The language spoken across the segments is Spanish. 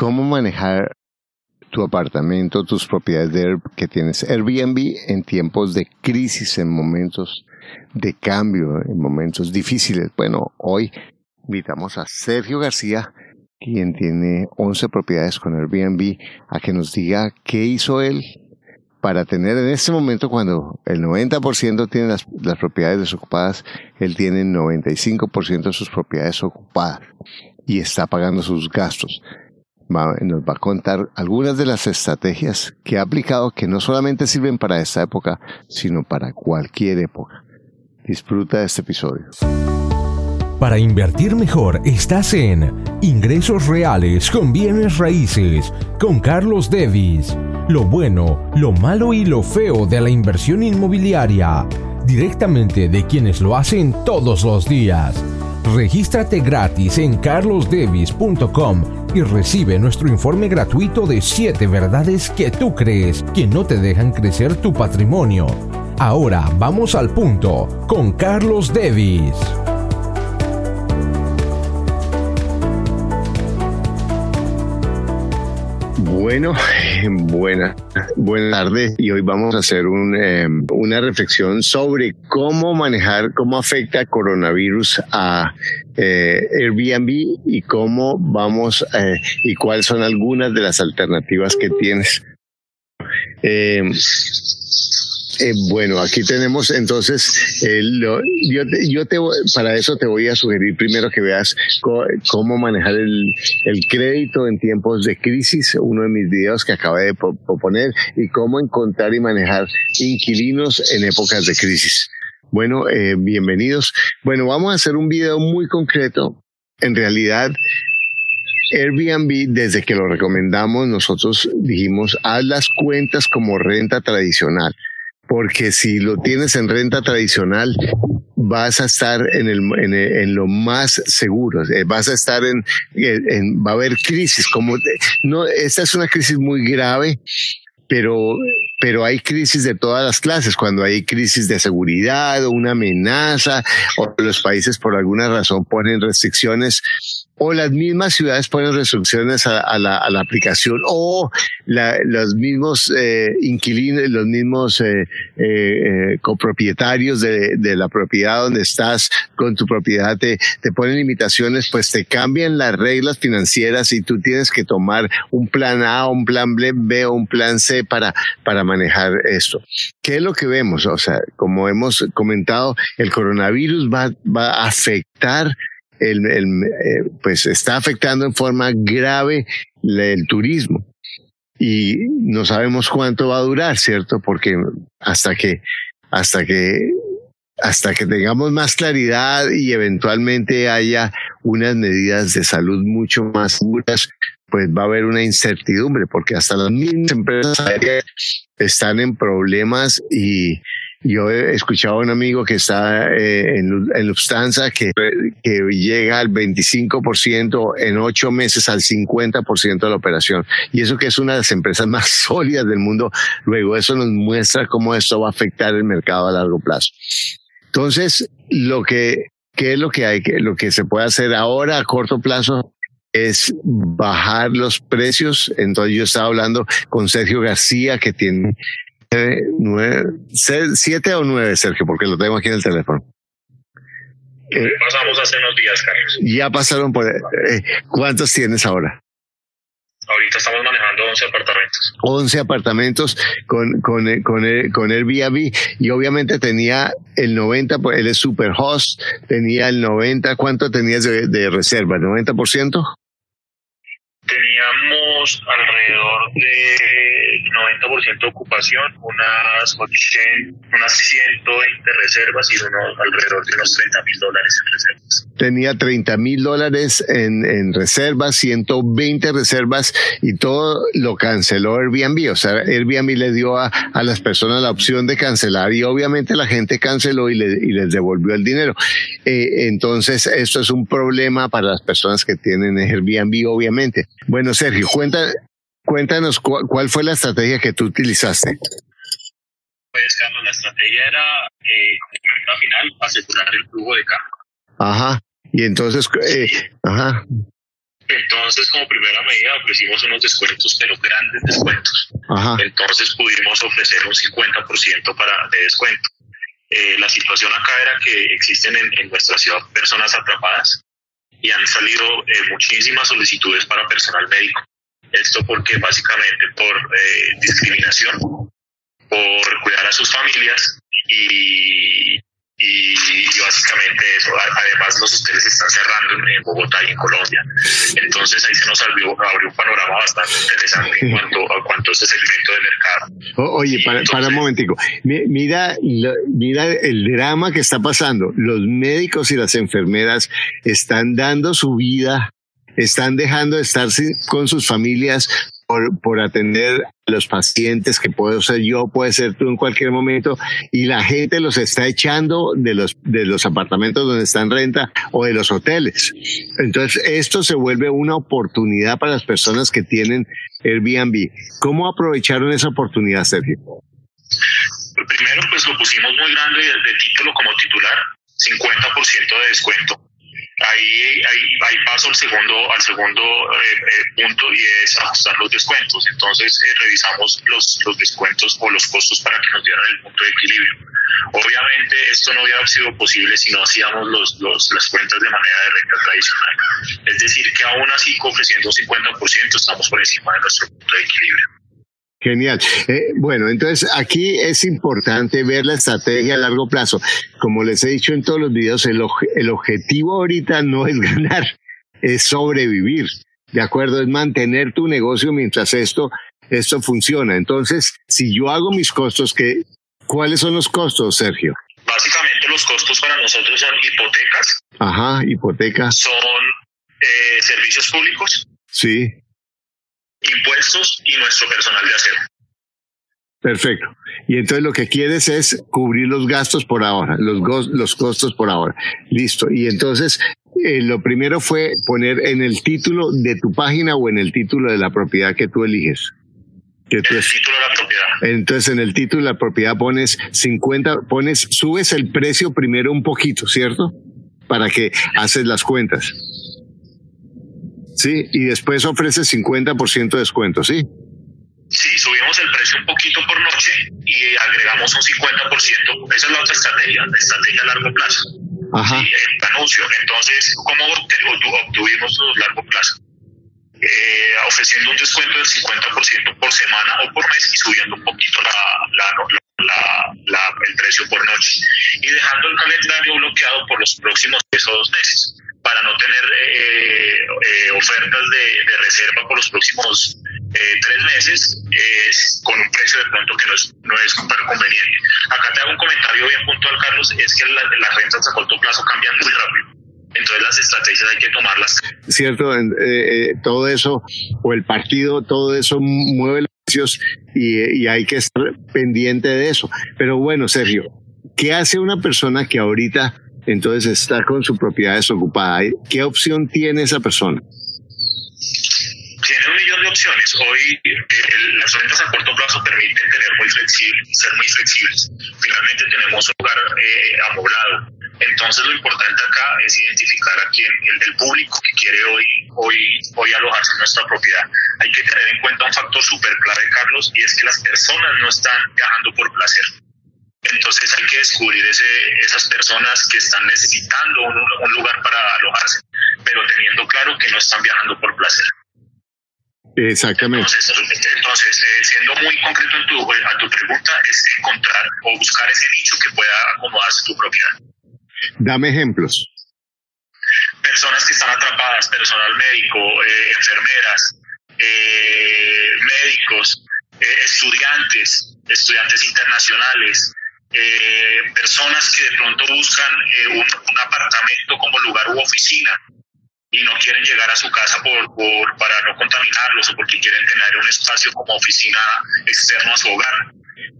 cómo manejar tu apartamento, tus propiedades de que tienes Airbnb en tiempos de crisis, en momentos de cambio, en momentos difíciles. Bueno, hoy invitamos a Sergio García, quien tiene 11 propiedades con Airbnb, a que nos diga qué hizo él para tener en este momento cuando el 90% tiene las, las, propiedades desocupadas, él tiene 95% de sus propiedades ocupadas y está pagando sus gastos nos va a contar algunas de las estrategias que ha aplicado que no solamente sirven para esta época, sino para cualquier época. Disfruta de este episodio. Para invertir mejor estás en Ingresos Reales con Bienes Raíces con Carlos Devis. Lo bueno, lo malo y lo feo de la inversión inmobiliaria. Directamente de quienes lo hacen todos los días. Regístrate gratis en carlosdevis.com y recibe nuestro informe gratuito de 7 verdades que tú crees que no te dejan crecer tu patrimonio. Ahora vamos al punto con Carlos Devis. Bueno, buena, buenas tardes y hoy vamos a hacer un, eh, una reflexión sobre cómo manejar, cómo afecta coronavirus a eh, Airbnb y cómo vamos eh, y cuáles son algunas de las alternativas que tienes. Eh, bueno, aquí tenemos entonces, eh, yo, yo te, para eso te voy a sugerir primero que veas cómo manejar el, el, crédito en tiempos de crisis, uno de mis videos que acabé de proponer, y cómo encontrar y manejar inquilinos en épocas de crisis. Bueno, eh, bienvenidos. Bueno, vamos a hacer un video muy concreto. En realidad, Airbnb, desde que lo recomendamos, nosotros dijimos, haz las cuentas como renta tradicional porque si lo tienes en renta tradicional, vas a estar en, el, en, lo más seguro, eh, vas a estar en, en, va a haber crisis, como no, esta es una crisis muy grave, pero, pero hay crisis de todas las clases, cuando hay crisis de seguridad o una amenaza, o los países por alguna razón ponen restricciones o las mismas ciudades ponen restricciones a, la, a la, aplicación o los mismos eh, inquilinos, los mismos eh, eh, copropietarios de, la propiedad donde estás con tu propiedad te, te ponen limitaciones, pues te cambian las reglas financieras y tú tienes que tomar un plan A, un plan B o un plan C para, para manejar esto. ¿Qué es lo que vemos? O sea, como hemos comentado, el coronavirus va, va a afectar el, eh, pues está afectando en forma grave el turismo. Y no sabemos cuánto va a durar, ¿cierto? Porque hasta que, hasta que, hasta que tengamos más claridad y eventualmente haya unas medidas de salud mucho más seguras, pues va a haber una incertidumbre, porque hasta las mismas empresas están en problemas y, yo he escuchado a un amigo que está eh, en, en, Lufthansa que, que llega al 25%, en ocho meses al 50% de la operación. Y eso que es una de las empresas más sólidas del mundo. Luego eso nos muestra cómo esto va a afectar el mercado a largo plazo. Entonces, lo que, ¿qué es lo que hay? Lo que se puede hacer ahora a corto plazo es bajar los precios. Entonces yo estaba hablando con Sergio García, que tiene nueve, siete o nueve, Sergio, porque lo tengo aquí en el teléfono. Eh, pasamos hace unos días, Carlos. Ya pasaron por... Eh, ¿Cuántos tienes ahora? Ahorita estamos manejando 11 apartamentos. 11 apartamentos con, con, con, el, con Airbnb y obviamente tenía el 90, pues, él es super host, tenía el 90, ¿cuánto tenías de, de reserva? ¿90%? Teníamos alrededor de 90% de ocupación, unas 80, unas 120 reservas y unos alrededor de unos 30 mil dólares en reservas. Tenía 30 mil dólares en, en reservas, 120 reservas y todo lo canceló Airbnb. O sea, Airbnb le dio a, a las personas la opción de cancelar y obviamente la gente canceló y, le, y les devolvió el dinero. Eh, entonces, esto es un problema para las personas que tienen Airbnb, obviamente. Bueno, Sergio, cuenta, Cuéntanos cuál fue la estrategia que tú utilizaste. Pues, Carlos, la estrategia era, eh, al final, asegurar el flujo de carga. Ajá. Y entonces, eh, ajá. Entonces, como primera medida, ofrecimos unos descuentos, pero grandes descuentos. Entonces, pudimos ofrecer un 50% para, de descuento. Eh, la situación acá era que existen en, nuestra ciudad personas atrapadas y han salido eh, muchísimas solicitudes para personal médico. Esto porque básicamente por eh, discriminación, por cuidar a sus familias y, y, básicamente eso. Además, los hoteles están cerrando en, Bogotá y en Colombia. Entonces ahí se nos abrió, abrió un panorama bastante interesante en cuanto a cuanto ese segmento de mercado. oye, para, para, un momentico. Mira, mira el drama que está pasando. Los médicos y las enfermeras están dando su vida están dejando de estar con sus familias por, atender a los pacientes, que puedo ser yo, puede ser tú en cualquier momento, y la gente los está echando de los, de los apartamentos donde están en renta o de los hoteles. Entonces, esto se vuelve una oportunidad para las personas que tienen Airbnb. ¿Cómo aprovecharon esa oportunidad, Sergio? Primero, pues lo pusimos muy grande de título como titular, 50% de descuento ahí, ahí, ahí paso al segundo, al segundo eh, eh, punto y es ajustar los descuentos. Entonces eh, revisamos los, los descuentos o los costos para que nos dieran el punto de equilibrio. Obviamente esto no hubiera sido posible si no hacíamos los, los, las cuentas de manera de renta tradicional. Es decir, que aún así ofreciendo un 50% estamos por encima de nuestro punto de equilibrio. Genial. Eh, bueno, entonces aquí es importante ver la estrategia a largo plazo. Como les he dicho en todos los videos, el, el objetivo ahorita no es ganar, es sobrevivir. ¿De acuerdo? Es mantener tu negocio mientras esto, esto funciona. Entonces, si yo hago mis costos, ¿qué, ¿cuáles son los costos, Sergio? Básicamente los costos para nosotros son hipotecas. Ajá, hipotecas. Son eh, servicios públicos. Sí impuestos y nuestro personal de aseo. Perfecto. Y entonces lo que quieres es cubrir los gastos por ahora, los, los costos por ahora. Listo. Y entonces eh, lo primero fue poner en el título de tu página o en el título de la propiedad que tú eliges. Que en el título de la propiedad. Entonces en el título de la propiedad pones 50, pones, subes el precio primero un poquito, ¿cierto? Para que haces las cuentas. Sí, y después ofrece 50% de descuento, ¿sí? Sí, subimos el precio un poquito por noche y agregamos un 50%. Esa es la otra estrategia, la estrategia a largo plazo. Ajá. Sí, el anuncio. Entonces, ¿cómo obtuvimos los largo plazo? Eh, ofreciendo un descuento del 50% por semana o por mes y subiendo un poquito la, el precio por noche y dejando el calendario bloqueado por los próximos o dos meses para no tener eh, eh, ofertas de, reserva por los próximos eh, tres meses con un precio de pronto que no es, no es súper conveniente. Acá te hago un comentario bien puntual, Carlos, es que las rentas a corto plazo cambian muy rápido. Entonces las estrategias hay que tomarlas. Cierto, todo eso, o el partido, todo eso mueve los precios y, y hay que estar pendiente de eso. Pero bueno, Sergio, ¿qué hace una persona que ahorita entonces está con su propiedad desocupada. ¿Qué opción tiene esa persona? Tiene un millón de opciones. Hoy eh, las rentas a corto plazo permiten tener muy flexible, ser muy flexibles. Finalmente tenemos un lugar eh, amoblado. Entonces lo importante acá es identificar a quién, el, público que quiere hoy, hoy, hoy alojarse en nuestra propiedad. Hay que tener en cuenta un factor súper clave, Carlos, y es que las personas no están viajando por placer entonces hay que descubrir ese, esas personas que están necesitando un, lugar para alojarse, pero teniendo claro que no están viajando por placer. Exactamente. Entonces, eh, siendo muy concreto en tu, a tu pregunta, es encontrar o buscar ese nicho que pueda acomodarse tu propiedad. Dame ejemplos. Personas que están atrapadas, personal médico, eh, enfermeras, eh, médicos, estudiantes, estudiantes internacionales, eh, personas que de pronto buscan eh, un, apartamento como lugar u oficina y no quieren llegar a su casa por, por, para no contaminarlos o porque quieren tener un espacio como oficina externo a su hogar.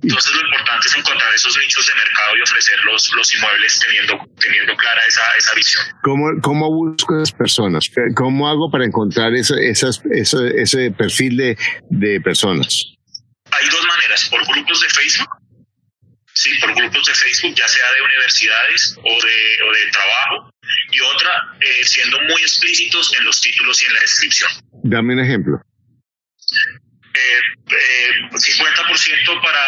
Entonces lo importante es encontrar esos nichos de mercado y ofrecer los, los inmuebles teniendo, teniendo clara esa, esa visión. ¿Cómo, ¿Cómo busco esas personas? ¿Cómo hago para encontrar ese, esas, ese, ese perfil de, de personas? Hay dos maneras, por grupos de Facebook ¿sí? por grupos de Facebook, ya sea de universidades o de, o de trabajo, y otra eh, siendo muy explícitos en los títulos y en la descripción. Dame un ejemplo. Eh, eh, 50% para,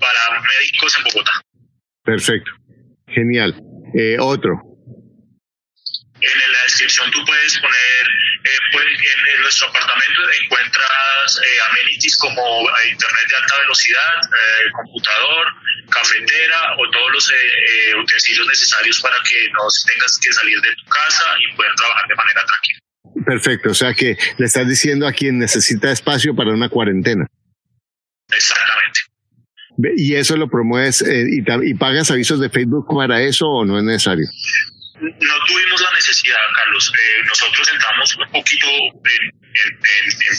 para médicos en Bogotá. Perfecto. Genial. Eh, otro. En la descripción tú puedes poner, eh, pues, en, nuestro apartamento encuentras eh, amenities como internet de alta velocidad, computador, cafetera o todos los utensilios necesarios para que no tengas que salir de tu casa y poder trabajar de manera tranquila. Perfecto, o sea que le estás diciendo a quien necesita espacio para una cuarentena. Exactamente. ¿Y eso lo promueves y, y pagas avisos de Facebook para eso o no es necesario? No tuvimos la necesidad, Carlos. Eh, nosotros entramos un poquito en,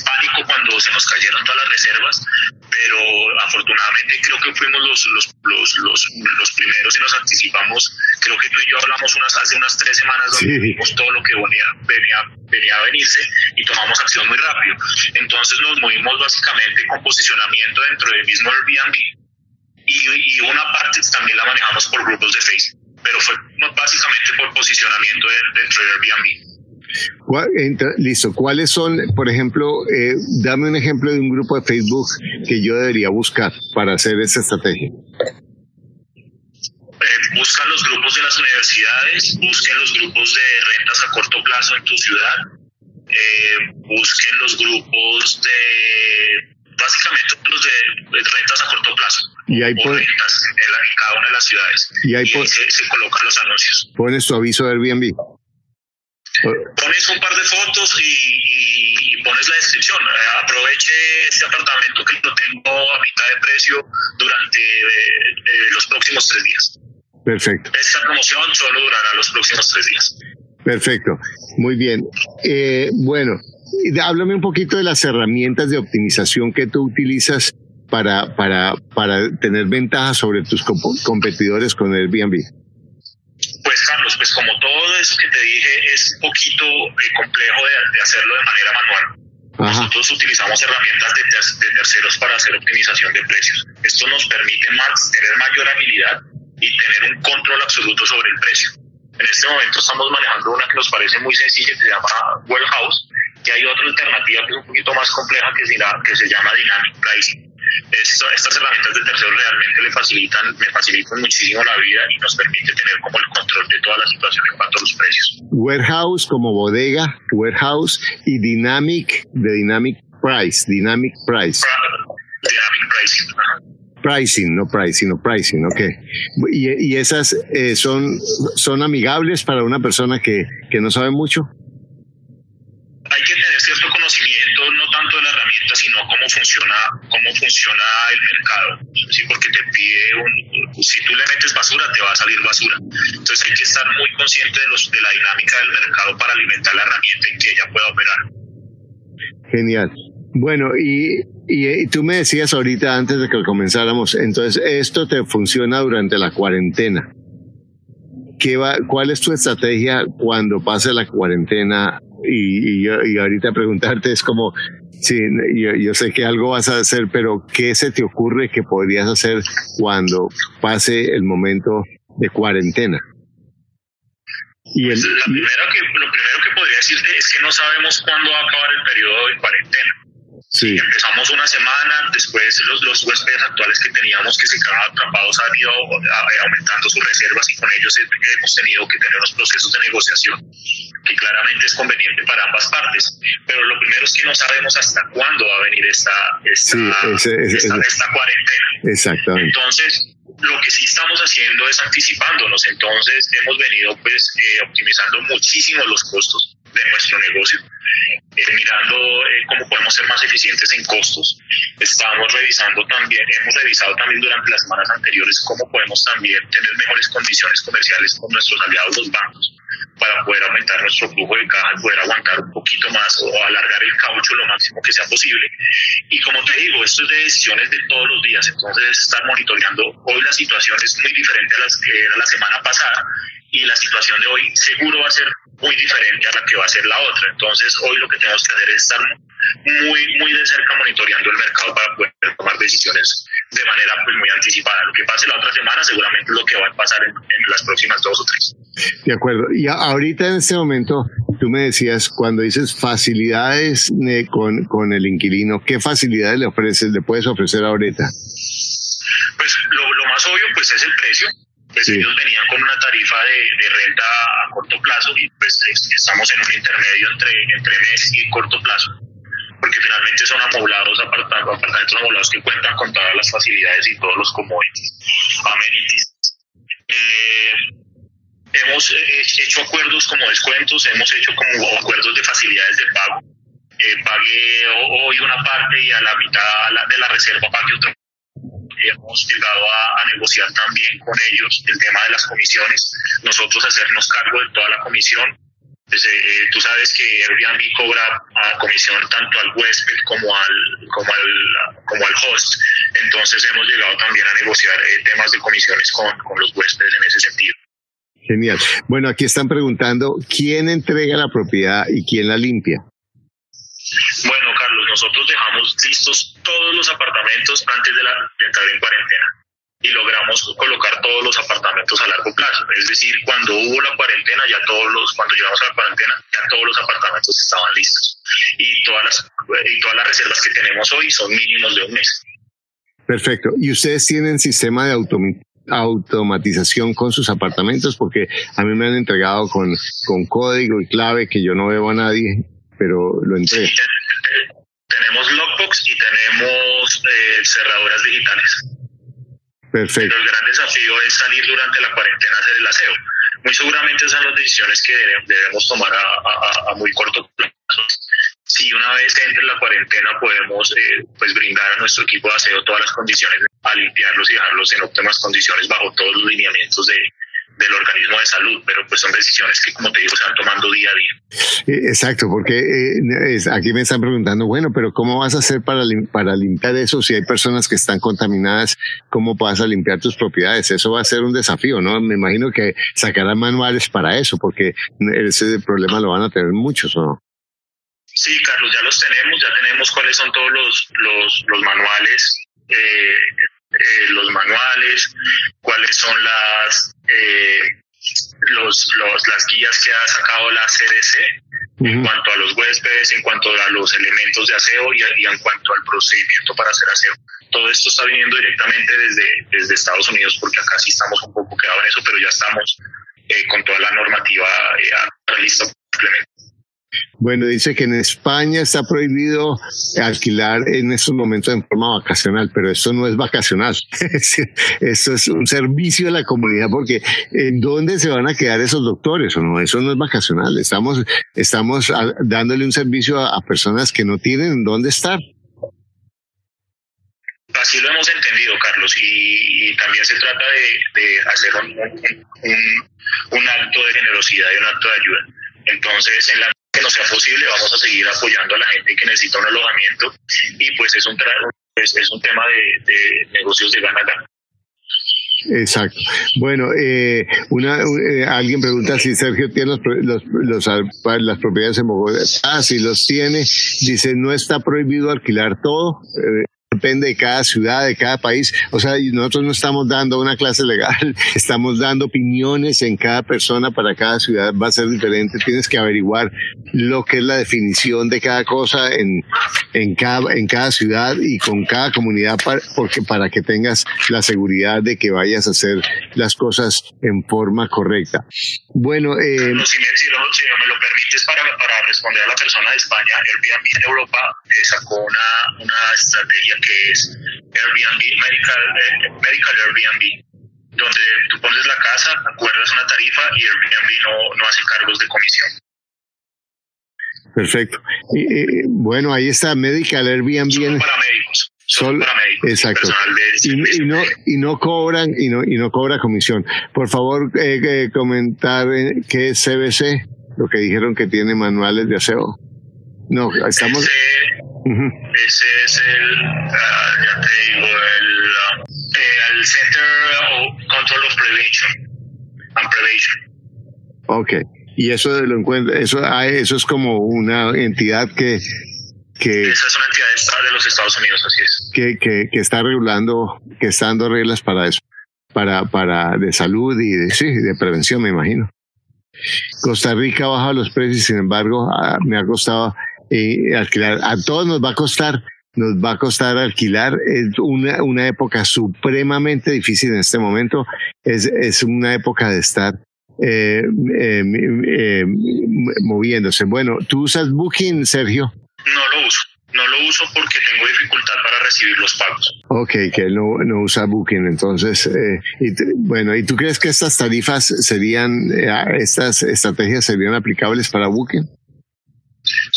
pánico cuando se nos cayeron todas las reservas, pero afortunadamente creo que fuimos los, los, los, los, primeros y nos anticipamos. Creo que tú y yo hablamos unas, hace unas tres semanas donde vimos todo lo que venía, venía, venía a venirse y tomamos acción muy rápido. Entonces nos movimos básicamente con posicionamiento dentro del mismo Airbnb y, y una parte también la manejamos por grupos de Facebook pero fue básicamente por posicionamiento dentro de Airbnb. Listo. ¿Cuáles son, por ejemplo, eh, dame un ejemplo de un grupo de Facebook que yo debería buscar para hacer esa estrategia? Eh, buscan los grupos de las universidades, busquen los grupos de rentas a corto plazo en tu ciudad, eh, busquen los grupos de básicamente los de, rentas a corto plazo. Y hay por, en, cada una de las ciudades. Y, ahí se, colocan los anuncios. Pones tu aviso de Airbnb. Pones un par de fotos y, pones la descripción. Eh, aproveche este apartamento que lo tengo a mitad de precio durante eh, eh, los próximos tres días. Perfecto. Esta promoción solo durará los próximos tres días. Perfecto. Muy bien. bueno, háblame un poquito de las herramientas de optimización que tú utilizas para, para, para tener ventaja sobre tus competidores con Airbnb. Pues Carlos, pues como todo eso que te dije es un poquito eh, complejo de, hacerlo de manera manual. Nosotros utilizamos herramientas de, terceros para hacer optimización de precios. Esto nos permite más, tener mayor habilidad y tener un control absoluto sobre el precio. En este momento estamos manejando una que nos parece muy sencilla que se llama Warehouse, y hay otra alternativa que es un poquito más compleja que se, que se llama Dynamic Pricing. Estas herramientas de terceros realmente le facilitan, me facilitan muchísimo la vida y nos permite tener como el control de toda la situación en cuanto a los precios. Warehouse como bodega, warehouse y Dynamic de Dynamic Price, Dynamic Price. Dynamic Pricing. Pricing, no pricing, no pricing, ok. ¿Y, y esas eh, son, son amigables para una persona que, que no sabe mucho? hay que tener funciona el mercado. Sí porque te pide un si tú le metes basura te va a salir basura. Entonces hay que estar muy consciente de los de la dinámica del mercado para alimentar la herramienta y que ella pueda operar. Genial. Bueno y, y, tú me decías ahorita antes de que comenzáramos entonces esto te funciona durante la cuarentena. ¿Qué va, ¿Cuál es tu estrategia cuando pase la cuarentena y, y, ahorita preguntarte es como, sí, yo, sé que algo vas a hacer, pero ¿qué se te ocurre que podrías hacer cuando pase el momento de cuarentena? Y el, pues lo primero que podría decirte es que no sabemos cuándo va a acabar el periodo de cuarentena. Sí. Empezamos una semana, después los, los huéspedes actuales que teníamos que se quedaban atrapados han ido aumentando sus reservas y con ellos hemos tenido que tener los procesos de negociación que claramente es conveniente para ambas partes. Pero lo primero es que no sabemos hasta cuándo va a venir esta, esta, esta, cuarentena. Exactamente. Entonces, lo que sí estamos haciendo es anticipándonos. Entonces, hemos venido pues eh, optimizando muchísimo los costos de nuestro negocio. Eh, mirando eh, cómo podemos ser más eficientes en costos. Estamos revisando también, hemos revisado también durante las semanas anteriores cómo podemos también tener mejores condiciones comerciales con nuestros aliados los bancos para poder aumentar nuestro flujo de caja, poder aguantar un poquito más o alargar el caucho lo máximo que sea posible. Y como te digo, esto es de decisiones de todos los días, entonces estar monitoreando. Hoy la situación es muy diferente a la que era la semana pasada y la situación de hoy seguro va a ser muy diferente a la que va a ser la otra. Entonces hoy lo que tenemos que hacer es estar muy, muy de cerca monitoreando el mercado para poder tomar decisiones de manera pues muy anticipada. Lo que pase la otra semana seguramente es lo que va a pasar en, las próximas dos o tres. De acuerdo. Y ahorita en este momento, tú me decías, cuando dices facilidades eh, con, con el inquilino, ¿qué facilidades le ofreces, le puedes ofrecer ahorita? Pues lo, más obvio pues es el precio. Pues ellos venían con una tarifa de, de, renta a corto plazo y pues estamos en un intermedio entre, entre mes y corto plazo porque finalmente son amoblados, apartamentos amoblados que cuentan con todas las facilidades y todos los commodities, amenities. Eh, hemos hecho acuerdos como descuentos, hemos hecho como acuerdos de facilidades de pago. Eh, pagué hoy una parte y a la mitad de la reserva pague otra. Hemos llegado a, negociar también con ellos el tema de las comisiones, nosotros hacernos cargo de toda la comisión pues, eh, tú sabes que Airbnb cobra a comisión tanto al huésped como al, como al, como al host. Entonces hemos llegado también a negociar eh, temas de comisiones con, con los huéspedes en ese sentido. Genial. Bueno, aquí están preguntando quién entrega la propiedad y quién la limpia. Bueno, Carlos, nosotros dejamos listos todos los apartamentos antes de, la, de entrar en cuarentena y logramos colocar todos los apartamentos a largo plazo. Es decir, cuando hubo la cuarentena, ya todos los, cuando llegamos a la cuarentena, ya todos los apartamentos estaban listos. Y todas las, y todas las reservas que tenemos hoy son mínimos de un mes. Perfecto. ¿Y ustedes tienen sistema de automatización con sus apartamentos? Porque a mí me han entregado con, con código y clave que yo no veo a nadie, pero lo entrego. tenemos lockbox y tenemos eh, cerraduras digitales. Perfecto. Pero el gran desafío es salir durante la cuarentena a hacer el aseo. Muy seguramente esas son las decisiones que debemos tomar a, muy corto plazo. Si una vez entre la cuarentena podemos eh, pues brindar a nuestro equipo de aseo todas las condiciones a limpiarlos y dejarlos en óptimas condiciones bajo todos los lineamientos de, del organismo de salud, pero pues son decisiones que, como te digo, se van tomando día a día. Eh, exacto, porque eh, aquí me están preguntando, bueno, pero ¿cómo vas a hacer para, para limpiar eso si hay personas que están contaminadas? ¿Cómo vas a limpiar tus propiedades? Eso va a ser un desafío, ¿no? Me imagino que sacarán manuales para eso, porque ese problema lo van a tener muchos, ¿o no? Sí, Carlos, ya los tenemos, ya tenemos cuáles son todos los, los, los manuales eh, eh, los manuales, cuáles son las, eh, los, los, las guías que ha sacado la CDC en cuanto a los huéspedes, en cuanto a los elementos de aseo y, en cuanto al procedimiento para hacer aseo. Todo esto está viniendo directamente desde, desde Estados Unidos porque acá sí estamos un poco quedados en eso, pero ya estamos eh, con toda la normativa eh, lista bueno, dice que en España está prohibido alquilar en estos momentos en forma vacacional, pero esto no es vacacional. esto es un servicio a la comunidad porque ¿en dónde se van a quedar esos doctores no? Eso no es vacacional. Estamos, estamos dándole un servicio a, personas que no tienen dónde estar. Así lo hemos entendido, Carlos, y, también se trata de, hacer un, un acto de generosidad y un acto de ayuda. Entonces, en la que no sea posible, vamos a seguir apoyando a la gente que necesita un alojamiento y pues es un, es, es un tema de, negocios de gana-gana. Exacto. Bueno, eh, una, eh, alguien pregunta si Sergio tiene los, los, las propiedades en Bogotá. Ah, si los tiene. Dice, no está prohibido alquilar todo. Eh, depende de cada ciudad, de cada país. O sea, nosotros no estamos dando una clase legal, estamos dando opiniones en cada persona para cada ciudad, va a ser diferente. Tienes que averiguar lo que es la definición de cada cosa en, en, cada, en cada ciudad y con cada comunidad, para, porque para que tengas la seguridad de que vayas a hacer las cosas en forma correcta. Bueno, eh, si, me, si, me lo permites para, para responder a la persona de España, Airbnb en Europa eh, sacó una, una estrategia que es Airbnb, Medical, eh, Medical Airbnb, donde tú pones la casa, acuerdas una tarifa y Airbnb no, no hace cargos de comisión. Perfecto. Bueno, ahí está Medical Airbnb. Solo para médicos. Solo, para médicos. Exacto. Y, y, no y no cobran y no y no cobra comisión. Por favor, eh, comentar eh, qué es CBC, lo que dijeron que tiene manuales de aseo. No, estamos. Ese es el, uh, ya te digo, el, uh, el Center of Control of Prevention and Prevention. Ok. Y eso lo encuentra, eso, ah, eso es como una entidad que, Que, Esa es una entidad de los Estados Unidos, así es. Que, que, que está regulando, que está dando reglas para eso, para, para de salud y de, sí, de prevención, me imagino. Costa Rica ha bajado los precios, sin embargo, ah, me ha costado eh, alquilar. A todos nos va a costar, nos va a costar alquilar. Es una, una época supremamente difícil en este momento. Es, es una época de estar eh, eh, eh, moviéndose. Bueno, ¿tú usas Booking, Sergio? No lo uso. No lo uso porque tengo dificultad para recibir los pagos. Ok, que no, no usa Booking. Entonces, eh, y bueno, ¿y tú crees que estas tarifas serían, eh, estas estrategias serían aplicables para Booking?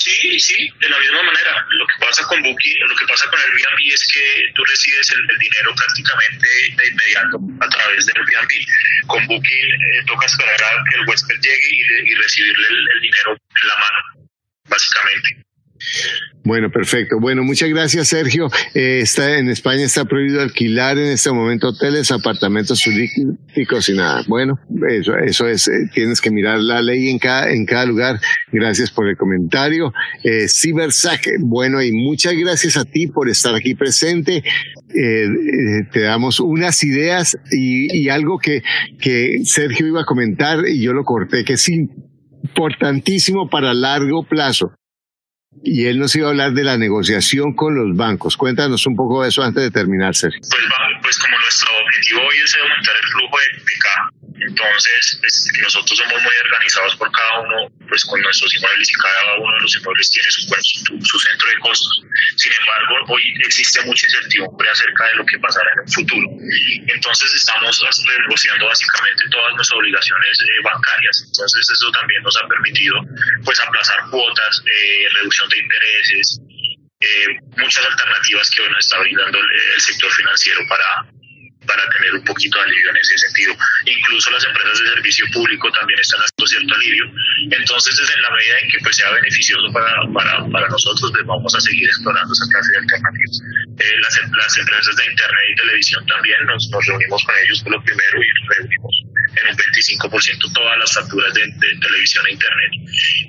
Sí, sí, de la misma manera. Lo que pasa con Booking, lo que pasa con Airbnb es que tú recibes el, dinero prácticamente de inmediato a través de Airbnb. Con Booking eh, toca esperar a que el huésped llegue y, recibirle el, dinero en la mano, básicamente. Bueno, perfecto. Bueno, muchas gracias, Sergio. Eh, está en España está prohibido alquilar en este momento hoteles, apartamentos turísticos y nada. Bueno, eso, eso es. Eh, tienes que mirar la ley en cada en cada lugar. Gracias por el comentario, eh, Cibersac. Bueno, y muchas gracias a ti por estar aquí presente. Eh, te damos unas ideas y, y algo que que Sergio iba a comentar y yo lo corté que es importantísimo para largo plazo y él nos iba a hablar de la negociación con los bancos. Cuéntanos un poco de eso antes de terminar, Sergio. Pues, pues como nuestro objetivo hoy es aumentar el flujo de, de caja, entonces pues, nosotros somos muy organizados por cada uno, pues con nuestros inmuebles y cada uno de los inmuebles tiene su, su, centro de costos. Sin embargo, hoy existe mucha incertidumbre acerca de lo que pasará en el futuro. Entonces estamos negociando básicamente todas nuestras obligaciones eh, bancarias. Entonces eso también nos ha permitido pues aplazar cuotas, eh, reducción de intereses, eh, muchas alternativas que hoy nos está brindando el sector financiero para, para tener un poquito de alivio en ese sentido. Incluso las empresas de servicio público también están haciendo cierto alivio. Entonces, desde la medida en que pues, sea beneficioso para, para, para nosotros, pues, vamos a seguir explorando esa clase de alternativas. Eh, las, las, empresas de Internet y televisión también nos, nos reunimos con ellos por lo primero y reunimos en un 25% todas las facturas de, televisión e internet.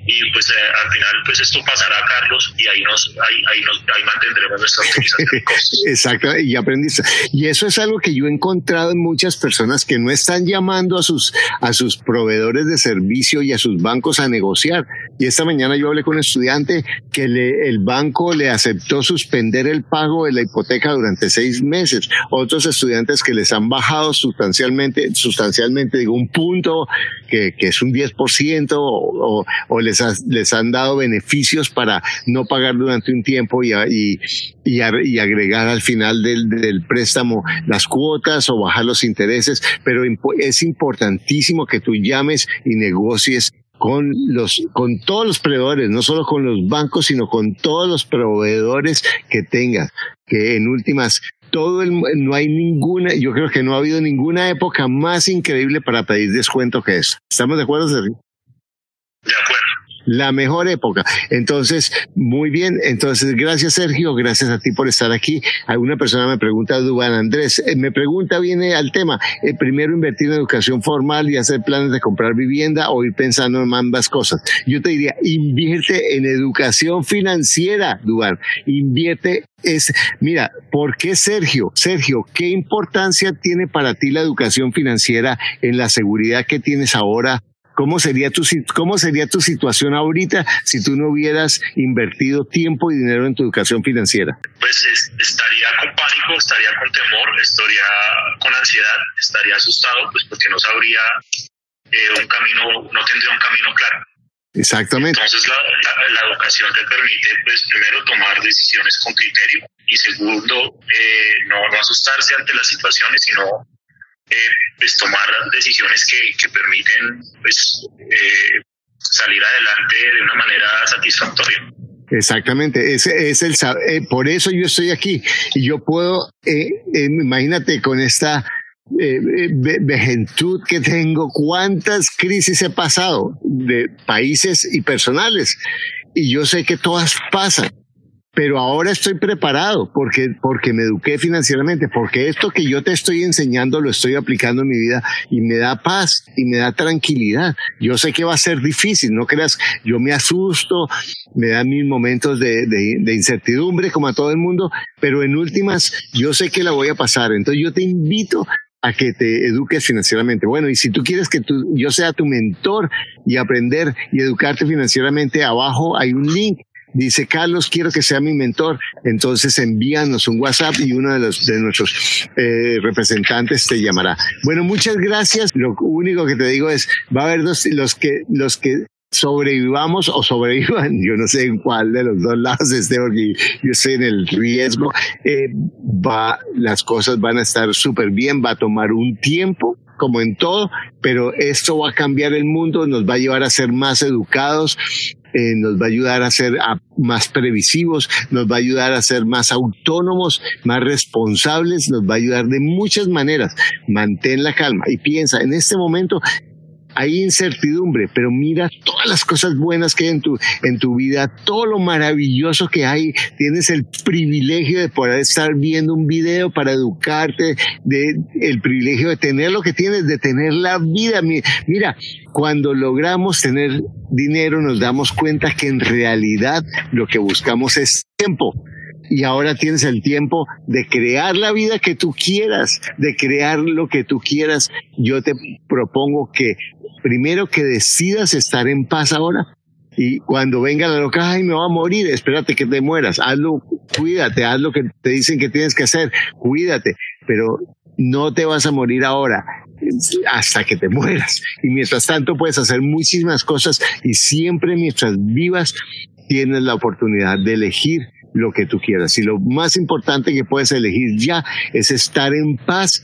Y pues eh, al final pues esto pasará, Carlos, y ahí nos, ahí, ahí nos, ahí mantendremos nuestra optimización de. Exacto, y aprendiste. Y eso es algo que yo he encontrado en muchas personas que no están llamando a sus, a sus proveedores de servicio y a sus bancos a negociar. Y esta mañana yo hablé con un estudiante que le, el banco le aceptó suspender el pago de la hipoteca durante seis meses. Otros estudiantes que les han bajado sustancialmente, sustancialmente digo, un punto que, que es un 10% o, o les, les han dado beneficios para no pagar durante un tiempo y, y, y, y agregar al final del, del préstamo las cuotas o bajar los intereses, pero es importantísimo que tú llames y negocies con los con todos los proveedores, no solo con los bancos, sino con todos los proveedores que tengas, que en últimas todo el, no hay ninguna, yo creo que no ha habido ninguna época más increíble para pedir descuento que esa. ¿Estamos de acuerdo, Sergio? De acuerdo la mejor época. Entonces, muy bien. Entonces, gracias Sergio, gracias a ti por estar aquí. Alguna persona me pregunta, Dubán Andrés, eh, me pregunta, viene al tema, eh, primero invertir en educación formal y hacer planes de comprar vivienda o ir pensando en ambas cosas. Yo te diría, invierte en educación financiera, Dubán. Invierte es, mira, ¿por qué Sergio? Sergio, ¿qué importancia tiene para ti la educación financiera en la seguridad que tienes ahora ¿Cómo sería, tu, ¿Cómo sería tu situación ahorita si tú no hubieras invertido tiempo y dinero en tu educación financiera? Pues estaría con pánico, estaría con temor, estaría con ansiedad, estaría asustado, pues porque no sabría eh, un camino, no tendría un camino claro. Exactamente. Entonces la, la, educación te permite, pues primero tomar decisiones con criterio y segundo, eh, no, no asustarse ante las situaciones, sino eh, pues tomar decisiones que, que permiten pues eh, salir adelante de una manera satisfactoria. Exactamente, ese es el eh, por eso yo estoy aquí y yo puedo, eh, imagínate con esta eh, vejentud que tengo, cuántas crisis he pasado de países y personales y yo sé que todas pasan pero ahora estoy preparado porque, porque me eduqué financieramente, porque esto que yo te estoy enseñando lo estoy aplicando en mi vida y me da paz y me da tranquilidad. Yo sé que va a ser difícil, no creas, yo me asusto, me dan mis momentos de, de, incertidumbre como a todo el mundo, pero en últimas yo sé que la voy a pasar. Entonces yo te invito a que te eduques financieramente. Bueno, y si tú quieres que tú, yo sea tu mentor y aprender y educarte financieramente, abajo hay un link. Dice, Carlos, quiero que sea mi mentor. Entonces envíanos un WhatsApp y uno de, los, de nuestros eh, representantes te llamará. Bueno, muchas gracias. Lo único que te digo es, va a haber dos, los que, los que sobrevivamos o sobrevivan, yo no sé en cuál de los dos lados esté, porque yo estoy en el riesgo, eh, va, las cosas van a estar súper bien, va a tomar un tiempo, como en todo, pero esto va a cambiar el mundo, nos va a llevar a ser más educados, eh, nos va a ayudar a ser más previsivos, nos va a ayudar a ser más autónomos, más responsables, nos va a ayudar de muchas maneras. Mantén la calma y piensa, en este momento hay incertidumbre, pero mira todas las cosas buenas que hay en tu, en tu vida, todo lo maravilloso que hay. Tienes el privilegio de poder estar viendo un video para educarte, de, el privilegio de tener lo que tienes, de tener la vida. Mira, cuando logramos tener dinero nos damos cuenta que en realidad lo que buscamos es tiempo y ahora tienes el tiempo de crear la vida que tú quieras, de crear lo que tú quieras. Yo te propongo que primero que decidas estar en paz ahora. Y cuando venga la loca, ay, me va a morir, espérate que te mueras, hazlo, cuídate, haz lo que te dicen que tienes que hacer, cuídate, pero no te vas a morir ahora hasta que te mueras. Y mientras tanto puedes hacer muchísimas cosas y siempre mientras vivas tienes la oportunidad de elegir lo que tú quieras. Y lo más importante que puedes elegir ya es estar en paz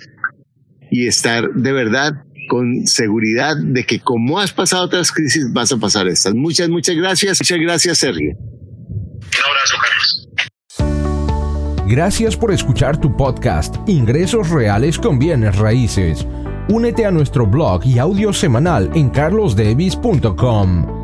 y estar de verdad con seguridad de que como has pasado otras crisis, vas a pasar estas. Muchas, muchas gracias. Muchas gracias, Sergio. Un abrazo, Carlos. Gracias por escuchar tu podcast, Ingresos Reales con Bienes Raíces. Únete a nuestro blog y audio semanal en carlosdevis.com.